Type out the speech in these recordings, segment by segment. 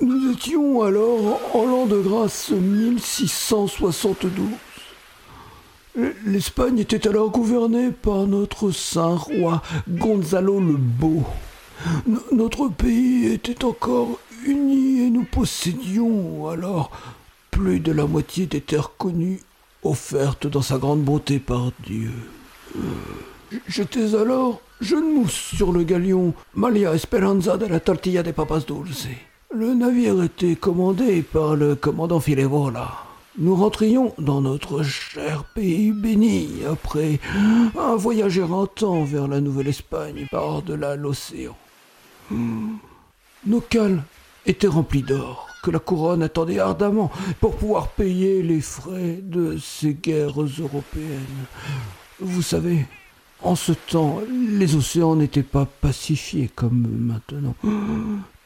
Nous étions alors en l'an de grâce 1672. L'Espagne était alors gouvernée par notre saint roi Gonzalo le Beau. Notre pays était encore uni et nous possédions alors plus de la moitié des terres connues offertes dans sa grande bonté par Dieu. J- J'étais alors jeune mousse sur le galion Malia Esperanza de la Tortilla de Papas Dulce. Le navire était commandé par le commandant Filevola. Nous rentrions dans notre cher pays béni après un voyage éreintant vers la Nouvelle-Espagne par-delà l'océan. Hmm. Nos cales étaient remplies d'or la couronne attendait ardemment pour pouvoir payer les frais de ces guerres européennes. Vous savez, en ce temps, les océans n'étaient pas pacifiés comme maintenant.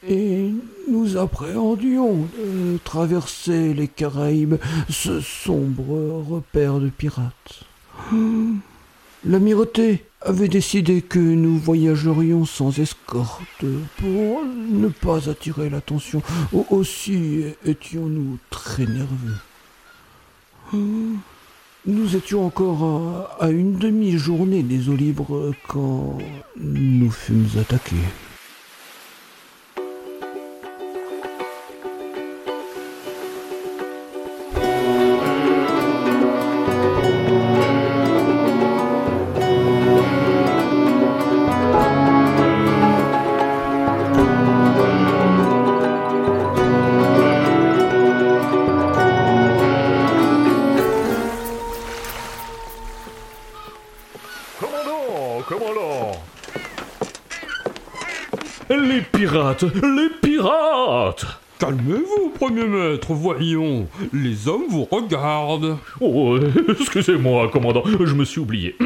Et nous appréhendions de traverser les Caraïbes, ce sombre repère de pirates. L'amirauté avait décidé que nous voyagerions sans escorte pour ne pas attirer l'attention. Au- Aussi étions-nous très nerveux. Nous étions encore à, à une demi-journée des eaux libres quand nous fûmes attaqués. Pirates, les pirates Calmez-vous, premier maître, voyons. Les hommes vous regardent. Oh, excusez-moi, commandant, je me suis oublié.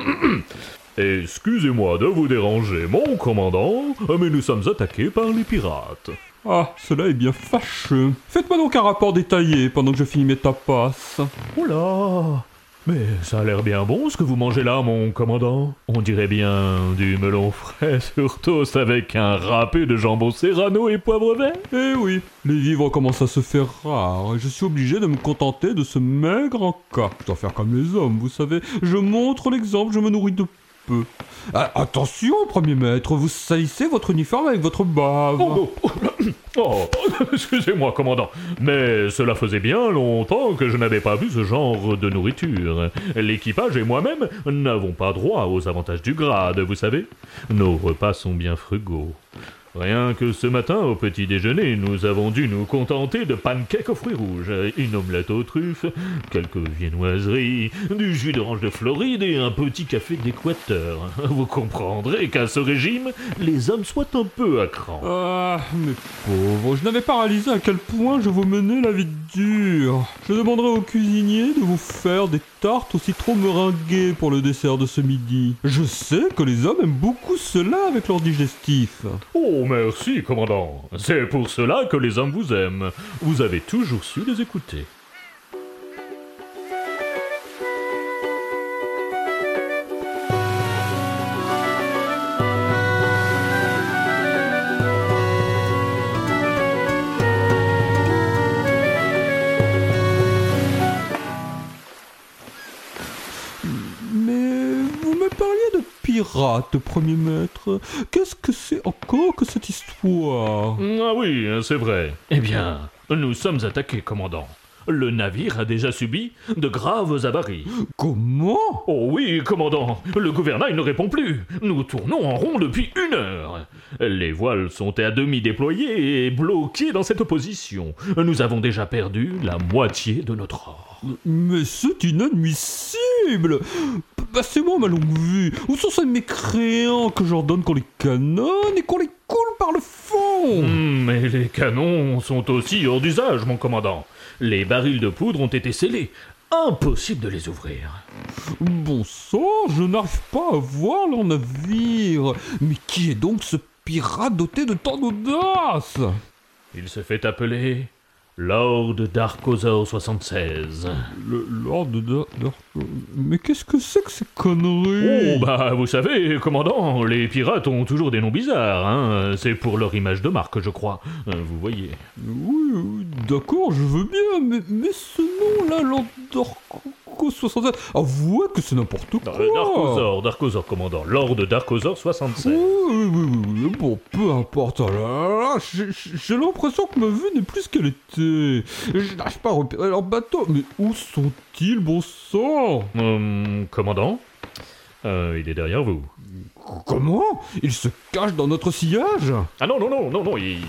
Excusez-moi de vous déranger, mon commandant, mais nous sommes attaqués par les pirates. Ah, cela est bien fâcheux. Faites-moi donc un rapport détaillé pendant que je finis mes tapas. Oh là Mais ça a l'air bien bon ce que vous mangez là, mon commandant. On dirait bien du melon frais sur toast avec un râpé de jambon serrano et poivre vert. Eh oui, les vivres commencent à se faire rares et je suis obligé de me contenter de ce maigre en cas. Je faire comme les hommes, vous savez. Je montre l'exemple, je me nourris de Ah, attention, premier maître, vous salissez votre uniforme avec votre bave. Oh, oh, oh, excusez-moi, commandant, mais cela faisait bien longtemps que je n'avais pas vu ce genre de nourriture. L'équipage et moi-même n'avons pas droit aux avantages du grade, vous savez. Nos repas sont bien frugaux. Rien que ce matin, au petit déjeuner, nous avons dû nous contenter de pancakes aux fruits rouges, une omelette aux truffes, quelques viennoiseries, du jus d'orange de Floride et un petit café d'Équateur. Vous comprendrez qu'à ce régime, les hommes soient un peu à cran. Ah, mes pauvres, je n'avais pas réalisé à quel point je vous menais la vie dure. Je demanderai au cuisinier de vous faire des tartes au citron meringuées pour le dessert de ce midi. Je sais que les hommes aiment beaucoup cela avec leur digestif. Oh, merci, commandant. C'est pour cela que les hommes vous aiment. Vous avez toujours su les écouter. De pirates, premier maître. Qu'est-ce que c'est encore que cette histoire? Ah oui, c'est vrai. Eh bien, nous sommes attaqués, commandant. Le navire a déjà subi de graves avaries. Comment? Oh oui, commandant, le gouvernail ne répond plus. Nous tournons en rond depuis une heure. Les voiles sont à demi déployées et bloquées dans cette position. Nous avons déjà perdu la moitié de notre or. Mais c'est inadmissible Passez-moi ma longue vue Où sont ces mécréants que j'ordonne qu'on les canonne et qu'on les coule par le fond? Hmm, mais les canons sont aussi hors d'usage, mon commandant. Les barils de poudre ont été scellés. Impossible de les ouvrir. Bon sang, je n'arrive pas à voir leur navire Mais qui est donc ce pirate doté de tant d'audace? Il se fait appeler Lord Darkosaur 76. Le Lord de Dar- Dar- Mais qu'est-ce que c'est que ces conneries? Oh, bah, vous savez, commandant, les pirates ont toujours des noms bizarres, hein. C'est pour leur image de marque, je crois. Euh, Vous voyez. Oui, oui, d'accord, je veux bien, mais, mais ce nom-là, Lord Darko 67, avouez que c'est n'importe quoi Darkosaur, Darkosaur, commandant. Lord Darkosaur 76. Oui, oui, oui, oui, bon, peu importe. Oh là là, j'ai- l'impression que ma vue n'est plus ce qu'elle était. Je n'arrive pas à repérer leur bateau. Mais où sont-ils, bon sang? Hum, commandant Euh, Il est derrière vous. Comment? Ils se cachent dans notre sillage? Ah non, non, non, non, non, il, il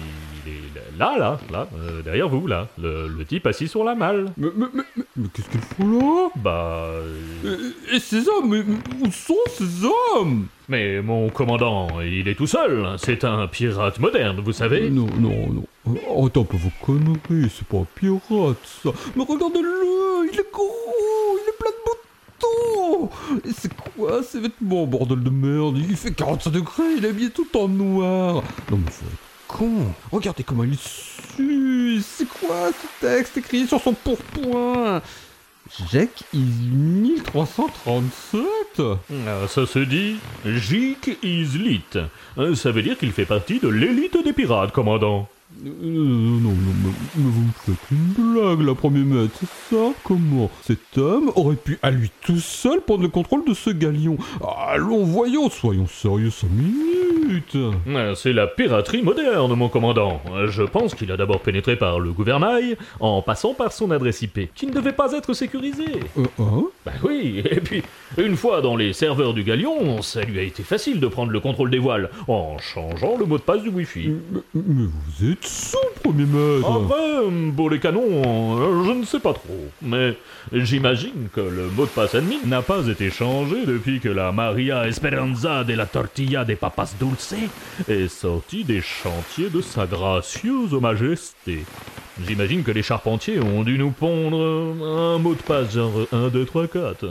là, là, là, euh, derrière vous, là. Le, le type assis sur la malle. Mais, mais, mais, mais, qu'est-ce qu'ils font là? Bah... euh, et, et ces hommes, mais, où sont ces hommes? Mais mon commandant, il est tout seul. C'est un pirate moderne, vous savez. Non, non, non. Un peu vos conneries, c'est pas un pirate ça. Mais regardez-le, il est gros, il est plein de boutons. Et c'est quoi ces vêtements, bordel de merde? Il fait 45 degrés, il est habillé tout en noir. Non mais faut être con. Regardez comment il sue. C'est quoi ce texte écrit sur son pourpoint? Jack is 1337 Ah, Ça se dit Jik is lit. Euh, Ça veut dire qu'il fait partie de l'élite des pirates, commandant. Euh, non, non, mais, mais vous faites une blague, la première maître, c'est ça Comment Cet homme aurait pu à lui tout seul prendre le contrôle de ce galion? Allons, voyons, soyons sérieux cinq minutes. Euh, C'est la piraterie moderne, mon commandant. Euh, Je pense qu'il a d'abord pénétré par le gouvernail, en passant par son adresse IP, qui ne devait pas être sécurisée. Euh, hein Bah oui, et puis, une fois dans les serveurs du galion, ça lui a été facile de prendre le contrôle des voiles, en changeant le mot de passe du Wi-Fi. mais, mais vous êtes sous, premier maître. En vrai, pour les canons, euh, je ne sais pas trop. Mais j'imagine que le mot de passe admin n'a pas été changé depuis que la Maria Esperanza de la Tortilla des Papas Dulce est sortie des chantiers de sa gracieuse majesté. J'imagine que les charpentiers ont dû nous pondre un mot de passe genre 1, 2, 3, 4.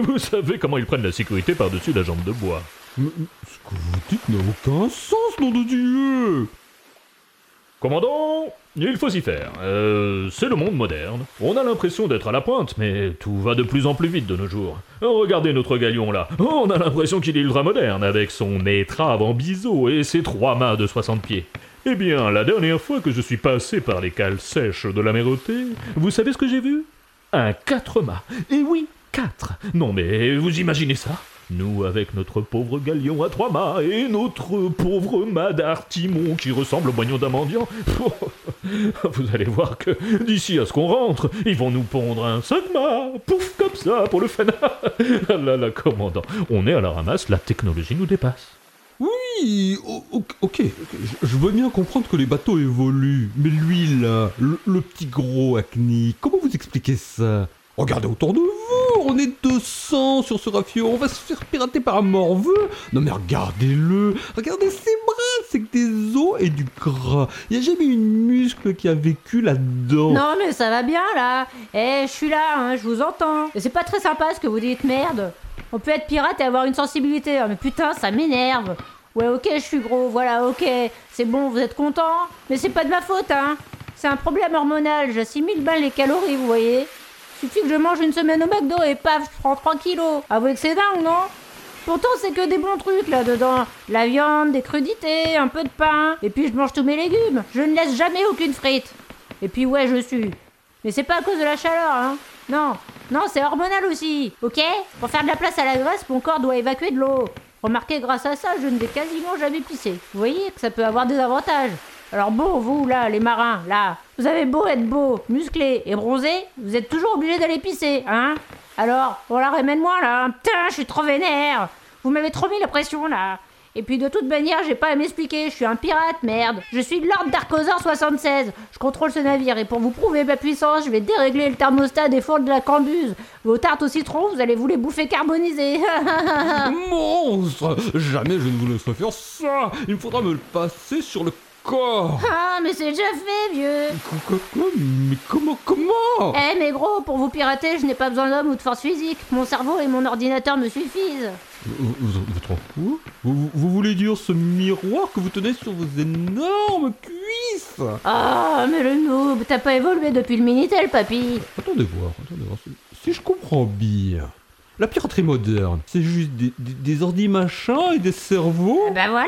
Vous savez comment ils prennent la sécurité par-dessus la jambe de bois. Ce que vous dites n'a aucun sens, nom de Dieu Commandant, il faut s'y faire. Euh, c'est le monde moderne. On a l'impression d'être à la pointe, mais tout va de plus en plus vite de nos jours. Regardez notre galion là. On a l'impression qu'il est ultra moderne avec son étrave en biseau et ses trois mâts de 60 pieds. Eh bien, la dernière fois que je suis passé par les cales sèches de la vous savez ce que j'ai vu? Un quatre mâts. Et oui, quatre. Non mais vous imaginez ça? Nous, avec notre pauvre galion à trois mâts et notre pauvre mât d'artimon qui ressemble au moignon d'un mendiant, vous allez voir que d'ici à ce qu'on rentre, ils vont nous pondre un cinq mâts, pouf, comme ça, pour le fun. Ah là là, commandant, on est à la ramasse, la technologie nous dépasse. Oui, ok, je, veux bien comprendre que les bateaux évoluent, mais lui là, le, le petit gros acné, comment vous expliquez ça? Regardez autour de on est 200 sur ce rafio, on va se faire pirater par un morveux Non mais regardez-le, regardez ses bras, c'est que des os et du gras. Il n'y a jamais une muscle qui a vécu là-dedans. Non mais ça va bien là. Eh, je suis là, hein, je vous entends. Et c'est pas très sympa ce que vous dites, merde. On peut être pirate et avoir une sensibilité, hein, mais putain, ça m'énerve. Ouais, ok, je suis gros, voilà, ok. C'est bon, vous êtes content Mais c'est pas de ma faute, hein. C'est un problème hormonal, j'assimile bien les calories, vous voyez. Suffit que je mange une semaine au McDo et paf, je prends 3 kilos. Avouez que c'est dingue, non? Pourtant, c'est que des bons trucs là-dedans. La viande, des crudités, un peu de pain. Et puis, je mange tous mes légumes. Je ne laisse jamais aucune frite. Et puis, ouais, je suis. Mais c'est pas à cause de la chaleur, hein. Non, non, c'est hormonal aussi, ok? Pour faire de la place à la graisse, mon corps doit évacuer de l'eau. Remarquez, grâce à ça, je ne vais quasiment jamais pisser. Vous voyez que ça peut avoir des avantages. Alors bon, vous, là, les marins, là, vous avez beau être beau, musclé et bronzé, vous êtes toujours obligé d'aller pisser, hein? Alors, la ramène-moi, là. Putain, je suis trop vénère. Vous m'avez trop mis la pression, là. Et puis de toute manière, j'ai pas à m'expliquer, je suis un pirate, merde. Je suis Lord Darkosaur 76. Je contrôle ce navire et pour vous prouver ma puissance, je vais dérégler le thermostat des fours de la cambuse. Vos tartes au citron, vous allez vous les bouffer carbonisées. Monstre Jamais je ne vous laisserai faire ça Il faudra me le passer sur le Ah, mais c'est déjà fait, vieux. Quoi, quoi, quoi Mais comment, comment? Eh, mais gros, pour vous pirater, je n'ai pas besoin d'homme ou de force physique. Mon cerveau et mon ordinateur me suffisent. Vous, vous, vous vous, voulez dire ce miroir que vous tenez sur vos énormes cuisses? Ah, mais le noob, t'as pas évolué depuis le Minitel, papy. Attendez voir, attendez voir. Si- je comprends bien, la piraterie moderne, c'est juste des, des, des ordi machins et des cerveaux? Eh Ben voilà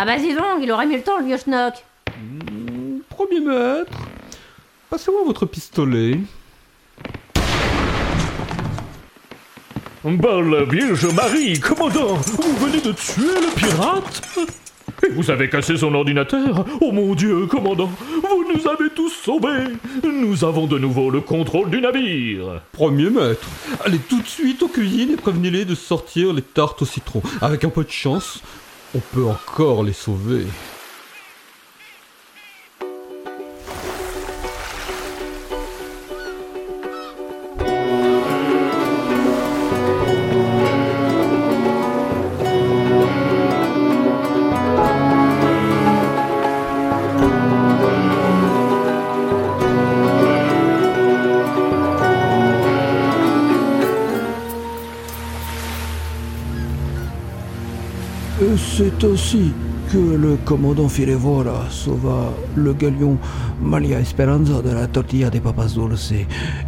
Ah bah dis donc, il aurait mis le temps, le vieux schnock Hmm, Premier maître, passez-moi votre pistolet. Par la Vierge Marie, commandant, vous venez de tuer le pirate? Et vous avez cassé son ordinateur? Oh mon Dieu, commandant, vous nous avez tous sauvés. Nous avons de nouveau le contrôle du navire. Premier maître, allez tout de suite aux cuisines et prévenez-les de sortir les tartes au citron. Avec un peu de chance, on peut encore les sauver. C'est ainsi que le commandant Filevora sauva le galion Malia Esperanza de la tortilla des papas dulce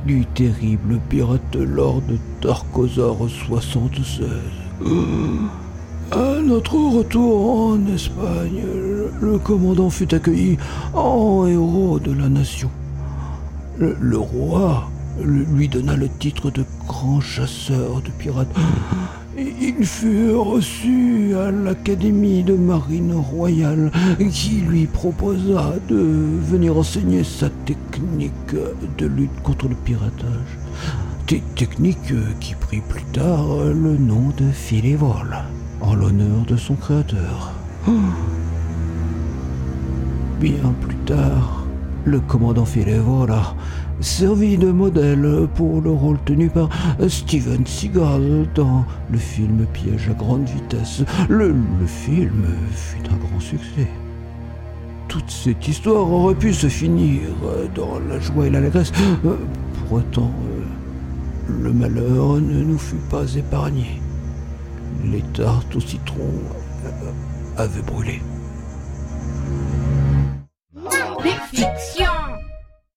du terrible pirate Lord Tarkozar 76. À notre retour en Espagne, le- commandant fut accueilli en héros de la nation. Le, roi lui donna le titre de grand chasseur de pirates. Il fut reçu à l'Académie de marine royale qui lui proposa de venir enseigner sa technique de lutte contre le piratage. Technique qui prit plus tard le nom de Filévol, en l'honneur de son créateur. Bien plus tard, le commandant Filévola servit de modèle pour le rôle tenu par Steven Seagal dans le film Piège à grande vitesse. Le, film fut un grand succès. Toute cette histoire aurait pu se finir dans la joie et l'allégresse. Pour autant, le malheur ne nous fut pas épargné. Les tartes au citron avaient brûlé.